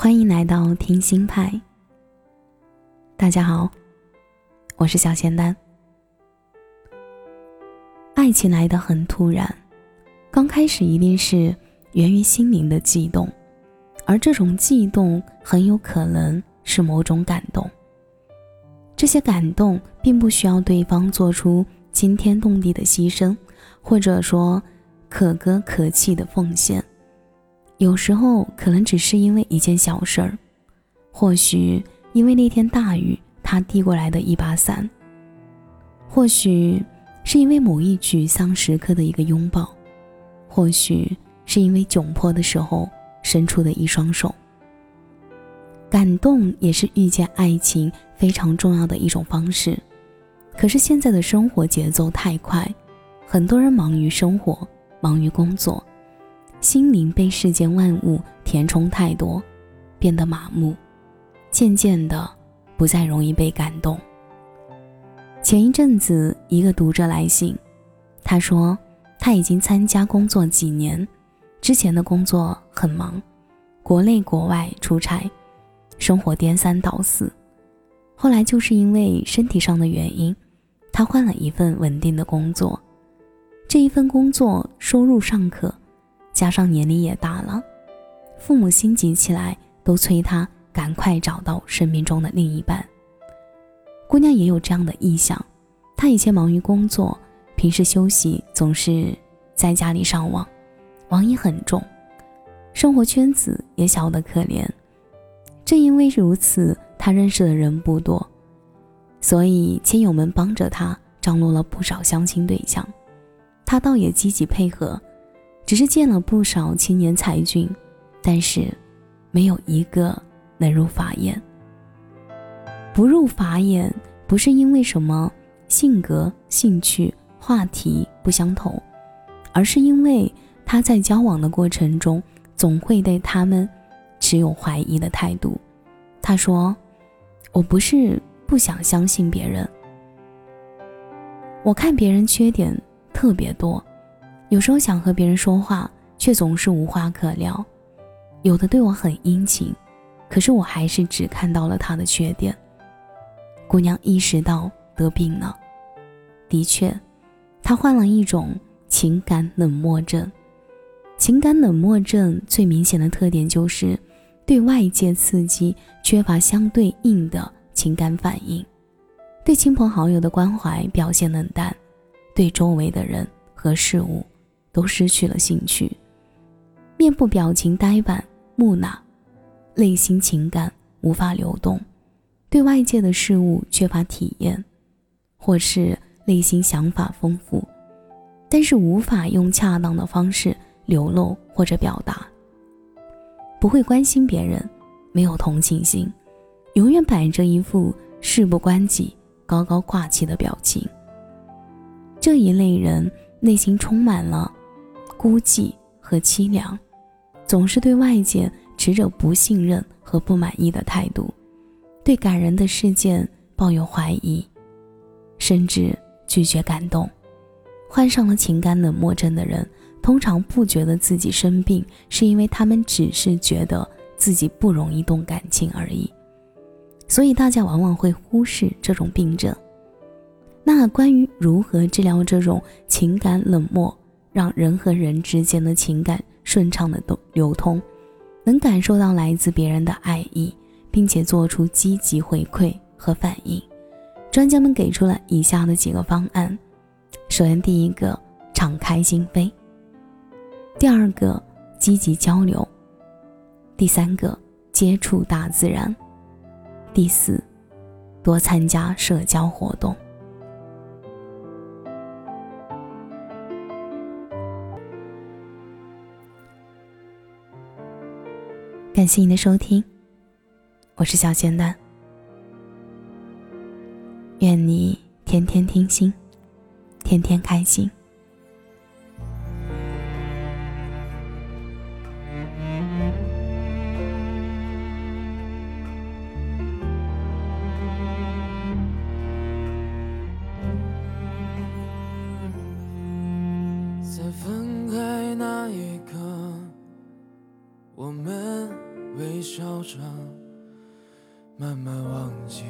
欢迎来到听心派。大家好，我是小仙丹。爱情来得很突然，刚开始一定是源于心灵的悸动，而这种悸动很有可能是某种感动。这些感动并不需要对方做出惊天动地的牺牲，或者说可歌可泣的奉献。有时候可能只是因为一件小事儿，或许因为那天大雨，他递过来的一把伞；或许是因为某一沮丧时刻的一个拥抱；或许是因为窘迫的时候伸出的一双手。感动也是遇见爱情非常重要的一种方式。可是现在的生活节奏太快，很多人忙于生活，忙于工作。心灵被世间万物填充太多，变得麻木，渐渐的不再容易被感动。前一阵子，一个读者来信，他说他已经参加工作几年，之前的工作很忙，国内国外出差，生活颠三倒四。后来就是因为身体上的原因，他换了一份稳定的工作，这一份工作收入尚可。加上年龄也大了，父母心急起来，都催他赶快找到生命中的另一半。姑娘也有这样的意向，她以前忙于工作，平时休息总是在家里上网，网瘾很重，生活圈子也小得可怜。正因为如此，她认识的人不多，所以亲友们帮着她张罗了不少相亲对象，她倒也积极配合。只是见了不少青年才俊，但是没有一个能入法眼。不入法眼，不是因为什么性格、兴趣、话题不相同，而是因为他在交往的过程中，总会对他们持有怀疑的态度。他说：“我不是不想相信别人，我看别人缺点特别多。”有时候想和别人说话，却总是无话可聊。有的对我很殷勤，可是我还是只看到了他的缺点。姑娘意识到得病了，的确，她患了一种情感冷漠症。情感冷漠症最明显的特点就是对外界刺激缺乏相对应的情感反应，对亲朋好友的关怀表现冷淡，对周围的人和事物。都失去了兴趣，面部表情呆板木讷，内心情感无法流动，对外界的事物缺乏体验，或是内心想法丰富，但是无法用恰当的方式流露或者表达。不会关心别人，没有同情心，永远摆着一副事不关己、高高挂起的表情。这一类人内心充满了。孤寂和凄凉，总是对外界持着不信任和不满意的态度，对感人的事件抱有怀疑，甚至拒绝感动。患上了情感冷漠症的人，通常不觉得自己生病，是因为他们只是觉得自己不容易动感情而已。所以大家往往会忽视这种病症。那关于如何治疗这种情感冷漠？让人和人之间的情感顺畅的都流通，能感受到来自别人的爱意，并且做出积极回馈和反应。专家们给出了以下的几个方案：首先，第一个，敞开心扉；第二个，积极交流；第三个，接触大自然；第四，多参加社交活动。感谢您的收听，我是小仙丹。愿你天天听心，天天开心。微笑着，慢慢忘记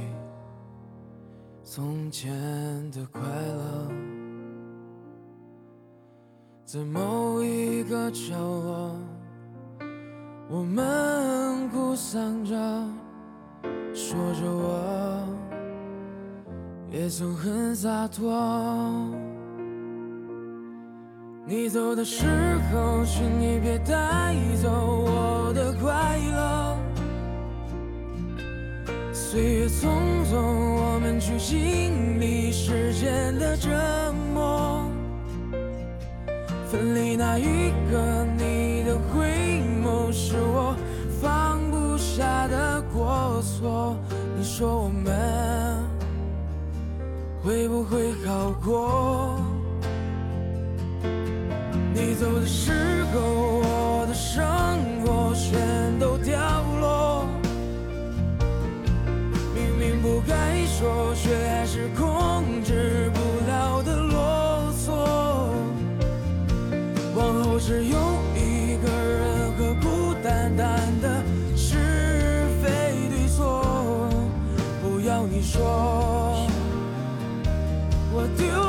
从前的快乐。在某一个角落，我们哭丧着，说着我也曾很洒脱。你走的时候，请你别带走我的快乐。岁月匆匆，我们去经历时间的折磨。分离那一刻，你的回眸是我放不下的过错。你说我们会不会好过？走的时候，我的生活全都掉落。明明不该说，却还是控制不了的啰嗦。往后只有一个人和孤单单的是非对错，不要你说。我丢。